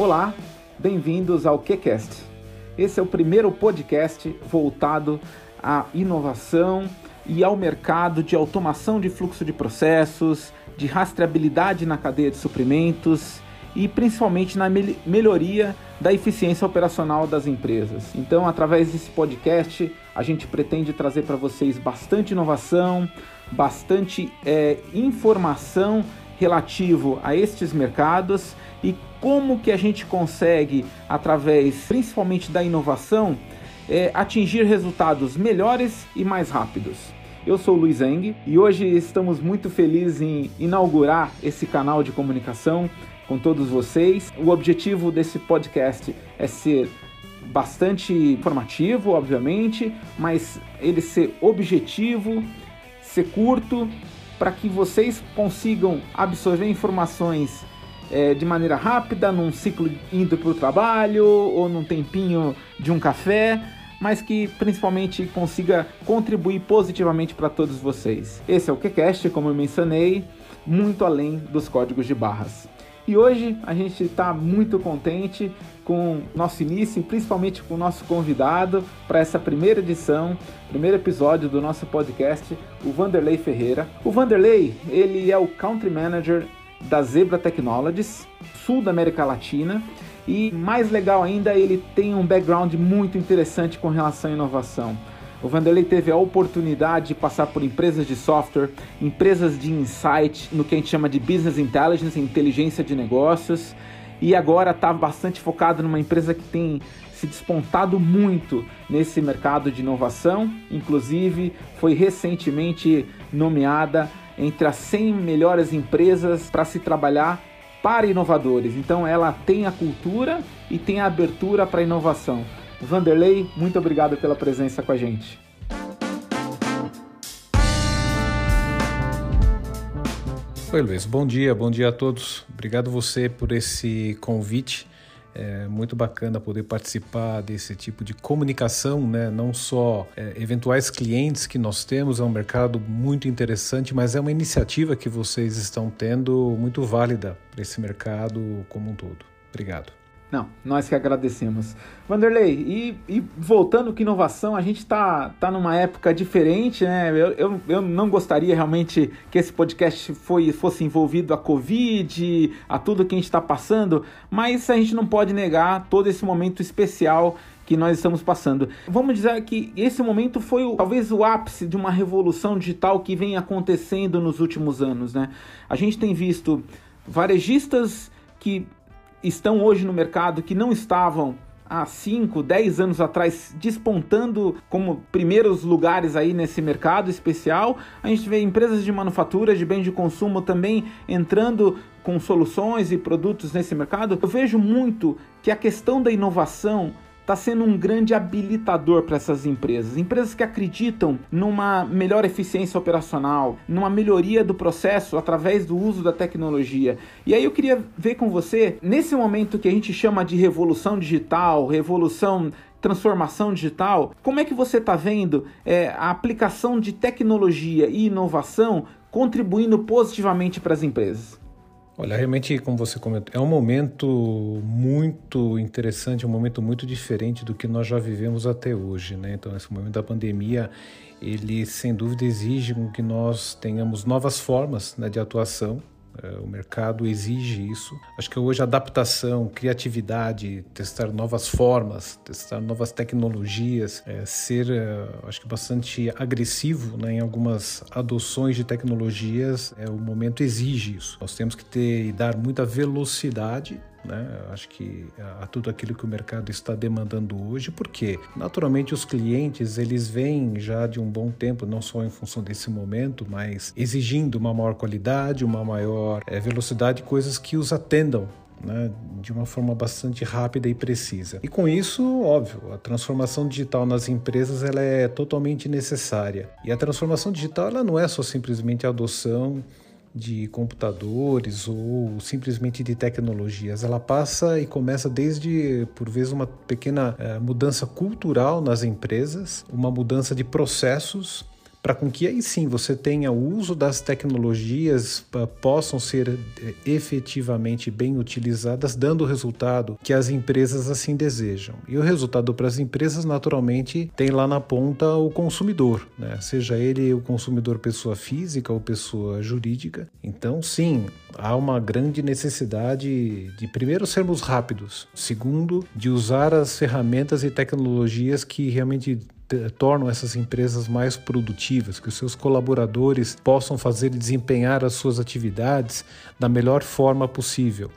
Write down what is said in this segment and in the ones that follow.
Olá, bem-vindos ao QCast. Esse é o primeiro podcast voltado à inovação e ao mercado de automação de fluxo de processos, de rastreabilidade na cadeia de suprimentos e principalmente na melhoria da eficiência operacional das empresas. Então, através desse podcast, a gente pretende trazer para vocês bastante inovação, bastante é, informação relativo a estes mercados e como que a gente consegue, através principalmente da inovação, é, atingir resultados melhores e mais rápidos. Eu sou o Luiz Eng e hoje estamos muito felizes em inaugurar esse canal de comunicação com todos vocês. O objetivo desse podcast é ser bastante informativo, obviamente, mas ele ser objetivo, ser curto para que vocês consigam absorver informações é, de maneira rápida, num ciclo indo para o trabalho ou num tempinho de um café, mas que principalmente consiga contribuir positivamente para todos vocês. Esse é o QCast, como eu mencionei, muito além dos códigos de barras. E hoje a gente está muito contente com nosso início, principalmente com o nosso convidado para essa primeira edição, primeiro episódio do nosso podcast, o Vanderlei Ferreira. O Vanderlei, ele é o Country Manager da Zebra Technologies, sul da América Latina, e mais legal ainda, ele tem um background muito interessante com relação à inovação. O Vanderlei teve a oportunidade de passar por empresas de software, empresas de insight, no que a gente chama de business intelligence, inteligência de negócios, e agora está bastante focado numa empresa que tem se despontado muito nesse mercado de inovação, inclusive foi recentemente nomeada entre as 100 melhores empresas para se trabalhar para inovadores. Então ela tem a cultura e tem a abertura para inovação. Vanderlei, muito obrigado pela presença com a gente. Oi, Luiz. Bom dia, bom dia a todos. Obrigado você por esse convite. É muito bacana poder participar desse tipo de comunicação, né? não só é, eventuais clientes que nós temos, é um mercado muito interessante, mas é uma iniciativa que vocês estão tendo muito válida para esse mercado como um todo. Obrigado. Não, nós que agradecemos. Vanderlei, e, e voltando com inovação, a gente está tá numa época diferente, né? Eu, eu, eu, não gostaria realmente que esse podcast foi, fosse envolvido a Covid, a tudo que a gente está passando, mas a gente não pode negar todo esse momento especial que nós estamos passando. Vamos dizer que esse momento foi o, talvez o ápice de uma revolução digital que vem acontecendo nos últimos anos, né? A gente tem visto varejistas que estão hoje no mercado que não estavam há 5, 10 anos atrás despontando como primeiros lugares aí nesse mercado especial. A gente vê empresas de manufatura, de bens de consumo também entrando com soluções e produtos nesse mercado. Eu vejo muito que a questão da inovação está sendo um grande habilitador para essas empresas. Empresas que acreditam numa melhor eficiência operacional, numa melhoria do processo através do uso da tecnologia. E aí eu queria ver com você, nesse momento que a gente chama de revolução digital, revolução transformação digital, como é que você está vendo é, a aplicação de tecnologia e inovação contribuindo positivamente para as empresas? Olha, realmente, como você comentou, é um momento muito interessante, um momento muito diferente do que nós já vivemos até hoje, né? Então, esse momento da pandemia, ele sem dúvida exige que nós tenhamos novas formas né, de atuação é, o mercado exige isso. Acho que hoje adaptação, criatividade, testar novas formas, testar novas tecnologias, é, ser, é, acho que bastante agressivo né, em algumas adoções de tecnologias, é, o momento exige isso. Nós temos que ter e dar muita velocidade né? Acho que a, tudo aquilo que o mercado está demandando hoje, porque naturalmente os clientes eles vêm já de um bom tempo, não só em função desse momento, mas exigindo uma maior qualidade, uma maior é, velocidade, coisas que os atendam né, de uma forma bastante rápida e precisa. E com isso, óbvio, a transformação digital nas empresas ela é totalmente necessária. E a transformação digital ela não é só simplesmente a adoção de computadores ou simplesmente de tecnologias. Ela passa e começa desde, por vezes, uma pequena uh, mudança cultural nas empresas, uma mudança de processos para com que aí sim você tenha o uso das tecnologias possam ser eh, efetivamente bem utilizadas, dando o resultado que as empresas assim desejam. E o resultado para as empresas, naturalmente, tem lá na ponta o consumidor, né? seja ele o consumidor pessoa física ou pessoa jurídica. Então, sim, há uma grande necessidade de, primeiro, sermos rápidos, segundo, de usar as ferramentas e tecnologias que realmente tornam essas empresas mais produtivas, que os seus colaboradores possam fazer e desempenhar as suas atividades da melhor forma possível.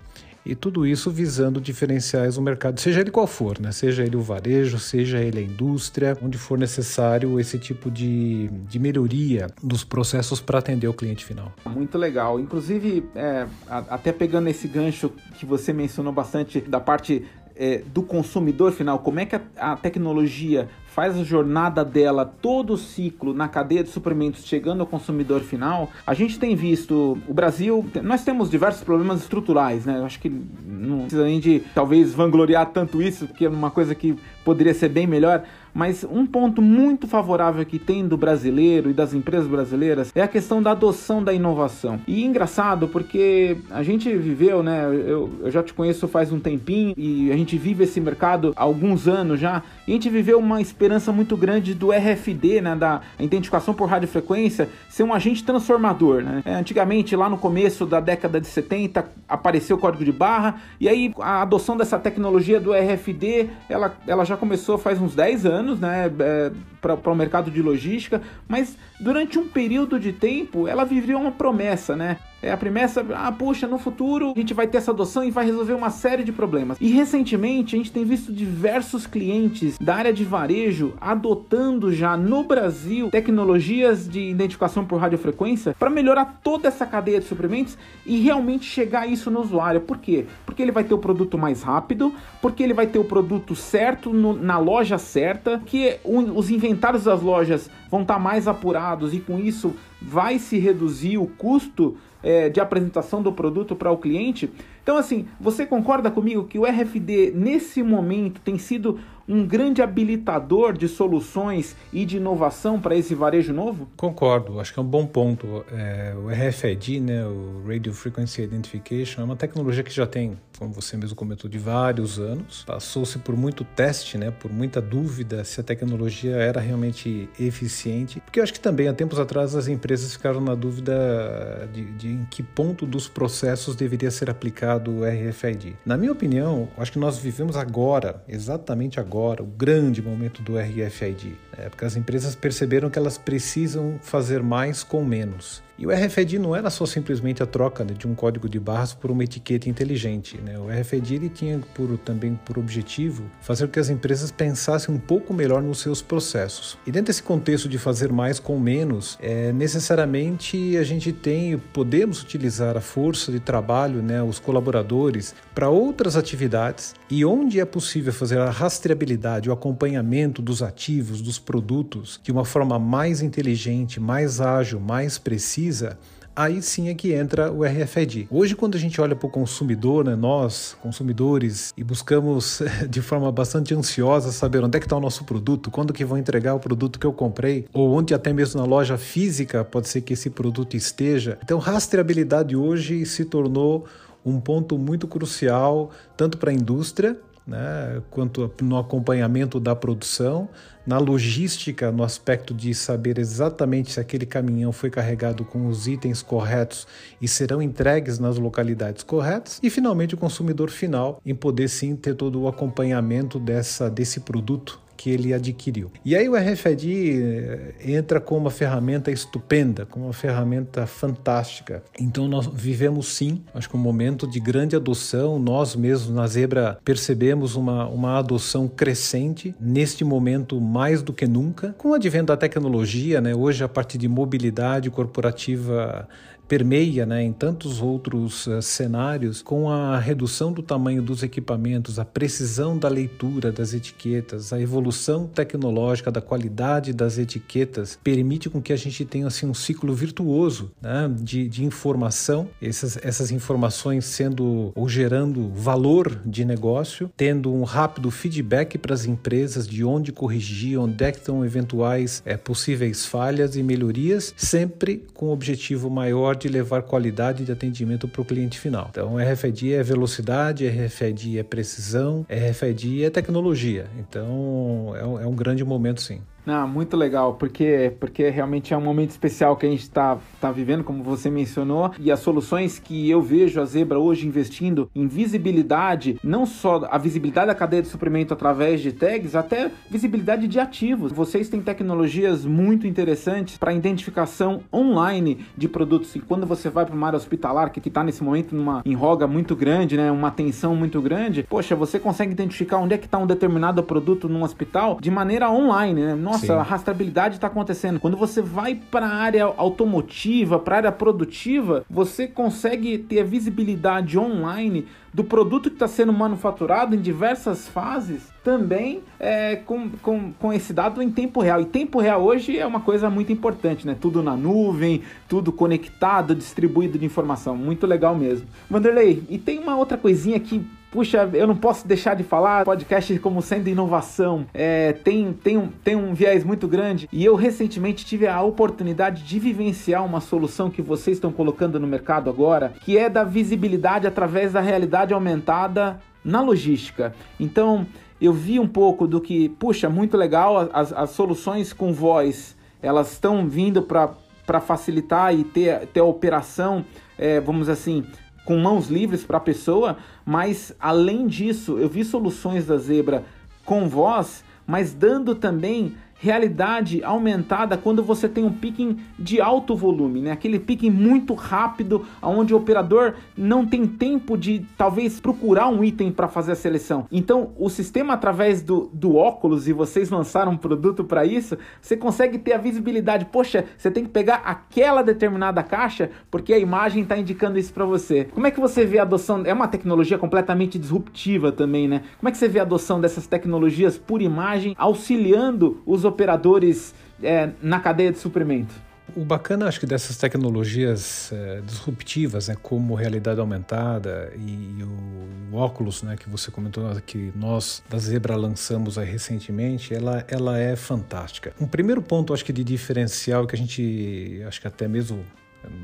E tudo isso visando diferenciais no mercado, seja ele qual for, né? seja ele o varejo, seja ele a indústria, onde for necessário esse tipo de, de melhoria dos processos para atender o cliente final. Muito legal. Inclusive, é, até pegando esse gancho que você mencionou bastante da parte é, do consumidor final, como é que a, a, tecnologia faz a jornada dela, todo o ciclo na cadeia de suprimentos chegando ao consumidor final, a gente tem visto o Brasil, nós temos diversos problemas estruturais, né? Eu acho que não precisa nem de talvez vangloriar tanto isso, porque é uma coisa que poderia ser bem melhor, mas um ponto muito favorável que tem do brasileiro e das empresas brasileiras é a questão da adoção da inovação. E engraçado porque a gente viveu, né? Eu, eu já te conheço faz um tempinho e a gente vive esse mercado há alguns anos já. E a gente viveu uma esperança muito grande do RFD, né? Da identificação por radiofrequência, ser um agente transformador, né? É, antigamente, lá no começo da década de 70, apareceu o código de barra e aí a adoção dessa tecnologia do RFD, ela, ela já começou faz uns 10 anos anos né, é, para o mercado de logística, mas durante um período de tempo ela vivia uma promessa, né? É a promessa, ah, puxa, no futuro a gente vai ter essa adoção e vai resolver uma série de problemas. E recentemente a gente tem visto diversos clientes da área de varejo adotando já no Brasil tecnologias de identificação por radiofrequência para melhorar toda essa cadeia de suprimentos e realmente chegar isso no usuário. Por quê? Porque ele vai ter o produto mais rápido, porque ele vai ter o produto certo no, na loja certa, que os inventários das lojas vão estar tá mais apurados e com isso vai se reduzir o custo é, de apresentação do produto para o cliente. Então, assim, você concorda comigo que o RFD nesse momento tem sido um grande habilitador de soluções e de inovação para esse varejo novo? Concordo, acho que é um bom ponto. É, o RFID, né, o Radio Frequency Identification, é uma tecnologia que já tem, como você mesmo comentou, de vários anos. Passou-se por muito teste, né, por muita dúvida se a tecnologia era realmente eficiente, porque eu acho que também há tempos atrás as empresas ficaram na dúvida de, de em que ponto dos processos deveria ser aplicado o RFID. Na minha opinião, acho que nós vivemos agora, exatamente agora agora, o grande momento do RFID, né? porque as empresas perceberam que elas precisam fazer mais com menos. E o RFID não era só simplesmente a troca de um código de barras por uma etiqueta inteligente. Né? O RFID tinha por, também por objetivo fazer com que as empresas pensassem um pouco melhor nos seus processos. E dentro desse contexto de fazer mais com menos, é, necessariamente a gente tem, podemos utilizar a força de trabalho, né, os colaboradores, para outras atividades e onde é possível fazer a rastreabilidade, o acompanhamento dos ativos, dos produtos, de uma forma mais inteligente, mais ágil, mais precisa aí sim é que entra o RFID. Hoje, quando a gente olha para o consumidor, né, nós, consumidores, e buscamos de forma bastante ansiosa saber onde é que está o nosso produto, quando que vão entregar o produto que eu comprei, ou onde até mesmo na loja física pode ser que esse produto esteja. Então, rastreabilidade hoje se tornou um ponto muito crucial tanto para a indústria né, quanto no acompanhamento da produção, na logística, no aspecto de saber exatamente se aquele caminhão foi carregado com os itens corretos e serão entregues nas localidades corretas, e finalmente o consumidor final em poder sim ter todo o acompanhamento dessa, desse produto que ele adquiriu. E aí o RFID eh, entra com uma ferramenta estupenda, com uma ferramenta fantástica. Então nós vivemos sim, acho que um momento de grande adoção. Nós mesmos na Zebra percebemos uma, uma adoção crescente neste momento mais do que nunca, com o advento da tecnologia, né? Hoje a partir de mobilidade corporativa permeia né, em tantos outros uh, cenários, com a redução do tamanho dos equipamentos, a precisão da leitura das etiquetas, a evolução tecnológica da qualidade das etiquetas, permite com que a gente tenha assim, um ciclo virtuoso né, de, de informação, essas, essas informações sendo ou gerando valor de negócio, tendo um rápido feedback para as empresas de onde corrigir, onde é que estão eventuais é, possíveis falhas e melhorias, sempre com o objetivo maior de levar qualidade de atendimento para o cliente final. Então, RFID é velocidade, RFID é precisão, RFID é tecnologia. Então, é um, é um grande momento, sim. Não, muito legal, porque, porque realmente é um momento especial que a gente está tá vivendo, como você mencionou, e as soluções que eu vejo a Zebra hoje investindo em visibilidade, não só a visibilidade da cadeia de suprimento através de tags, até visibilidade de ativos. Vocês têm tecnologias muito interessantes para identificação online de produtos. E quando você vai para uma área hospitalar, que está nesse momento numa enroga muito grande, né, uma tensão muito grande, poxa, você consegue identificar onde é que está um determinado produto num hospital de maneira online, né? Nossa, Sim. a rastreabilidade está acontecendo. Quando você vai para a área automotiva, para a área produtiva, você consegue ter a visibilidade online do produto que está sendo manufaturado em diversas fases, também é, com, com, com esse dado em tempo real. E tempo real hoje é uma coisa muito importante, né? Tudo na nuvem, tudo conectado, distribuído de informação. Muito legal mesmo. Vanderlei, e tem uma outra coisinha que puxa, eu não posso deixar de falar, podcast como sendo inovação, é, tem, tem, um, tem um viés muito grande. E eu recentemente tive a oportunidade de vivenciar uma solução que vocês estão colocando no mercado agora, que é da visibilidade através da realidade aumentada na logística. Então, eu vi um pouco do que, puxa, muito legal, as, as soluções com voz, elas estão vindo para facilitar e ter, ter a operação, é, vamos assim, com mãos livres para a pessoa, mas além disso, eu vi soluções da Zebra com voz, mas dando também realidade aumentada quando você tem um picking de alto volume, né? Aquele picking muito rápido, onde o operador não tem tempo de talvez procurar um item para fazer a seleção. Então, o sistema através do, do óculos e vocês lançaram um produto para isso, você consegue ter a visibilidade. Poxa, você tem que pegar aquela determinada caixa porque a imagem está indicando isso para você. Como é que você vê a adoção? É uma tecnologia completamente disruptiva também, né? Como é que você vê a adoção dessas tecnologias por imagem auxiliando os operadores é, na cadeia de suprimento? O bacana, acho que dessas tecnologias é, disruptivas, né, como realidade aumentada e, e o, o, óculos, né, que você comentou que nós da Zebra lançamos recentemente, ela, ela é fantástica. Um primeiro ponto, acho que de diferencial que a gente, acho que até mesmo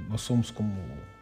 nós somos como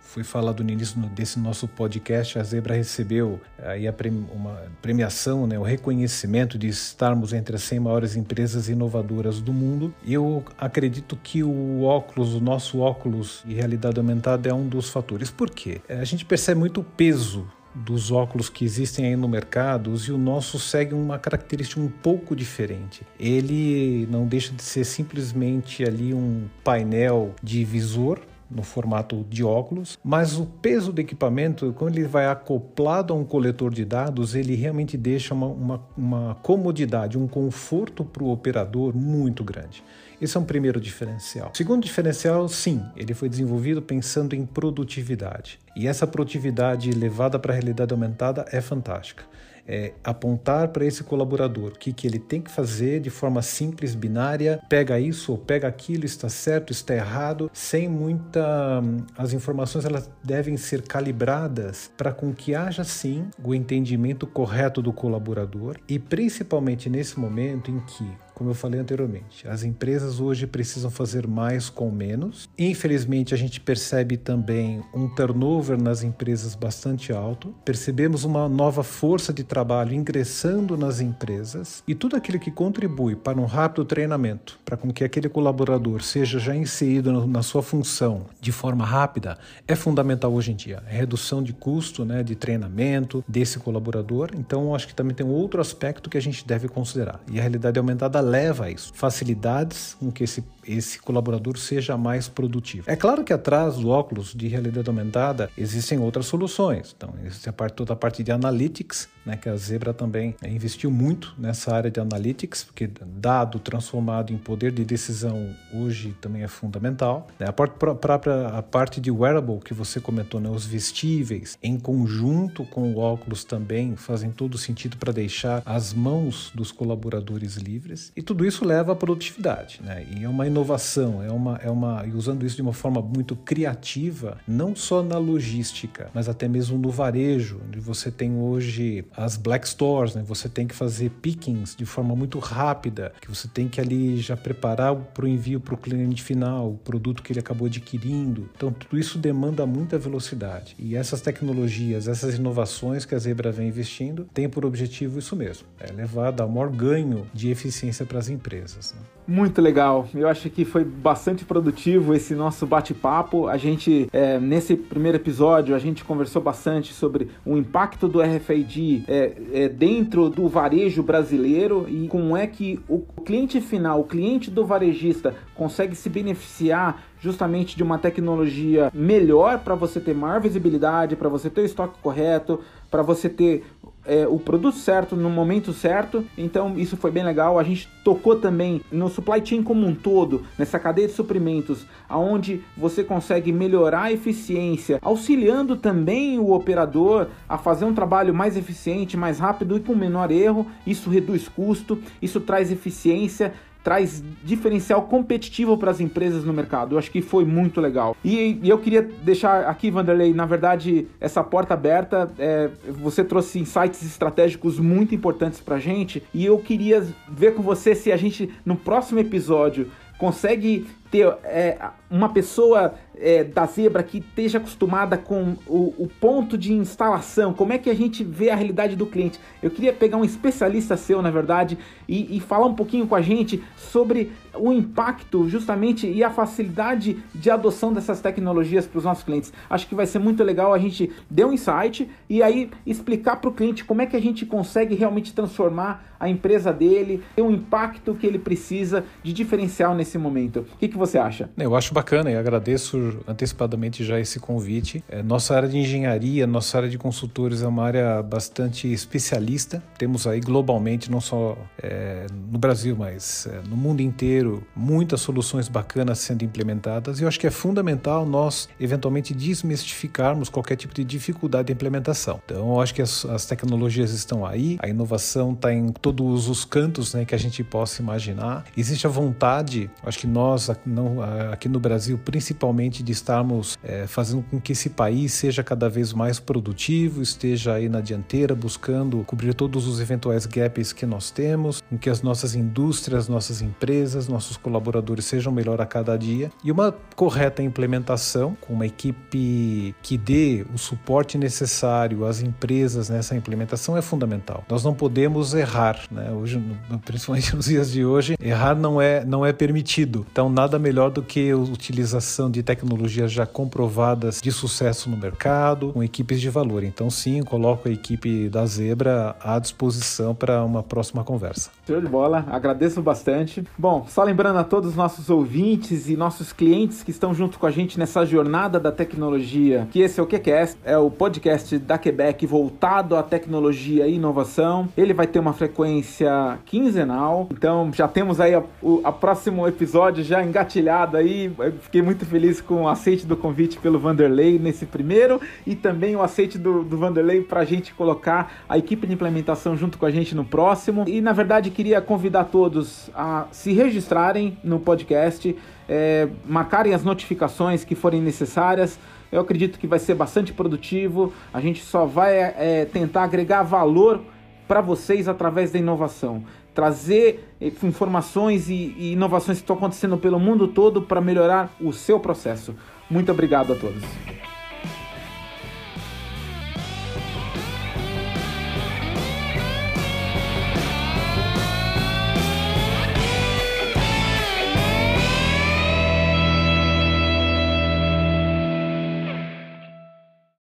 foi falado no início desse nosso podcast, a Zebra recebeu aí a uma premiação, né, o reconhecimento de estarmos entre as 100 maiores empresas inovadoras do mundo. Eu acredito que o óculos, o nosso óculos de realidade aumentada é um dos fatores. Por quê? A gente percebe muito o peso dos óculos que existem aí no mercado e o nosso segue uma característica um pouco diferente. Ele não deixa de ser simplesmente ali um painel de visor no formato de óculos, mas o peso do equipamento, quando ele vai acoplado a um coletor de dados, ele realmente deixa uma, uma, uma comodidade, um conforto para o operador muito grande. Esse é um primeiro diferencial. segundo diferencial, sim, ele foi desenvolvido pensando em produtividade. E essa produtividade levada para a realidade aumentada é fantástica é, apontar para esse colaborador o que, que ele tem que fazer de forma simples, binária, pega isso ou pega aquilo, está certo, está errado, sem muita. Hum, as informações elas devem ser calibradas para com que haja sim o entendimento correto do colaborador e principalmente nesse momento em que como eu falei anteriormente, as empresas hoje precisam fazer mais com menos. Infelizmente, a gente percebe também um turnover nas empresas bastante alto. Percebemos uma nova força de trabalho ingressando nas empresas e tudo aquilo que contribui para um rápido treinamento, para com que aquele colaborador seja já inserido na sua função de forma rápida, é fundamental hoje em dia. A redução de custo, né, de treinamento desse colaborador. Então, acho que também tem outro aspecto que a gente deve considerar. E a realidade aumentada leva a isso. Facilidades com que esse, esse colaborador seja mais produtivo. É claro que atrás do óculos de realidade aumentada existem outras soluções. Então, existe a parte, toda a parte de analytics, né, que a Zebra também investiu muito nessa área de analytics, porque dado transformado em poder de decisão hoje também é fundamental. Né? A própria, a parte de wearable que você comentou, né, os vestíveis, em conjunto com o óculos também fazem todo sentido para deixar as mãos dos colaboradores livres. E tudo isso leva à produtividade, né? E é uma inovação, é uma, é uma, e usando isso de uma forma muito criativa, não só na logística, mas até mesmo no varejo, onde você tem hoje as black stores, né? Você tem que fazer pickings de forma muito rápida, que você tem que ali já preparar para o envio para o cliente final, o produto que ele acabou adquirindo. Então tudo isso demanda muita velocidade. E essas tecnologias, essas inovações que a Zebra vem investindo, tem por objetivo isso mesmo, é levar dar maior ganho de eficiência para as empresas. Né? Muito legal. Eu acho que foi bastante produtivo esse nosso bate-papo. A gente, é, nesse primeiro episódio, a gente conversou bastante sobre o impacto do RFID é, é, dentro do varejo brasileiro e como é que o cliente final, o cliente do varejista, consegue se beneficiar justamente de uma tecnologia melhor para você ter maior visibilidade, para você ter o estoque correto, para você ter é, o produto certo no momento certo. Então isso foi bem legal. A gente tocou também no supply chain como um todo, nessa cadeia de suprimentos, aonde você consegue melhorar a eficiência, auxiliando também o operador a fazer um trabalho mais eficiente, mais rápido e com menor erro. Isso reduz custo, isso traz eficiência, traz diferencial competitivo para as empresas no mercado. Eu acho que foi muito legal. E, e eu queria deixar aqui, Vanderlei, na verdade, essa porta aberta. É, você trouxe insights estratégicos muito importantes para a gente e eu queria ver com você se a gente, no próximo episódio, consegue ter é, uma pessoa é, da Zebra que esteja acostumada com o, o, ponto de instalação, como é que a gente vê a realidade do cliente. Eu queria pegar um especialista seu, na verdade, e, e falar um pouquinho com a gente sobre o impacto justamente e a facilidade de adoção dessas tecnologias para os nossos clientes. Acho que vai ser muito legal a gente dar um insight e aí explicar para o cliente como é que a gente consegue realmente transformar a empresa dele, ter um impacto que ele precisa de diferencial nesse momento. O que, que você acha? Eu acho bacana e agradeço antecipadamente já esse convite. É, nossa área de engenharia, nossa área de consultores é uma área bastante especialista. Temos aí globalmente, não só é, no Brasil, mas é, no mundo inteiro, muitas soluções bacanas sendo implementadas e eu acho que é fundamental nós eventualmente desmistificarmos qualquer tipo de dificuldade de implementação. Então, eu acho que as, as tecnologias estão aí, a inovação está em todos os cantos né, que a gente possa imaginar. Existe a vontade, acho que nós não, aqui no Brasil, principalmente, de estarmos é, fazendo com que esse país seja cada vez mais produtivo, esteja aí na dianteira, buscando cobrir todos os eventuais gaps que nós temos, com que as nossas indústrias, nossas empresas, nossos colaboradores sejam melhor a cada dia e uma correta implementação com uma equipe que dê o suporte necessário às empresas nessa implementação é fundamental. Nós não podemos errar, né? Hoje, principalmente nos dias de hoje, errar não é não é permitido. Então nada melhor do que a utilização de tecnologias já comprovadas de sucesso no mercado, com equipes de valor. Então sim, coloco a equipe da Zebra à disposição para uma próxima conversa. Show de bola, agradeço bastante. Bom, só lembrando a todos os nossos ouvintes e nossos clientes que estão junto com a gente nessa jornada da tecnologia, que esse é o QCast, é o podcast da Quebec voltado à tecnologia e inovação. Ele vai ter uma frequência quinzenal, então já temos aí o próximo episódio já engatilhado aí. Fiquei muito feliz com o aceite do convite pelo Vanderlei nesse primeiro e também o aceite do, do Vanderlei para a gente colocar a equipe de implementação junto com a gente no próximo. E na verdade queria convidar todos a se registrar entrarem no podcast, é, marcarem as notificações que forem necessárias. Eu acredito que vai ser bastante produtivo. A gente só vai é, tentar agregar valor para vocês através da inovação. Trazer é, informações e, e inovações que estão acontecendo pelo mundo todo para melhorar o seu processo. Muito obrigado a todos.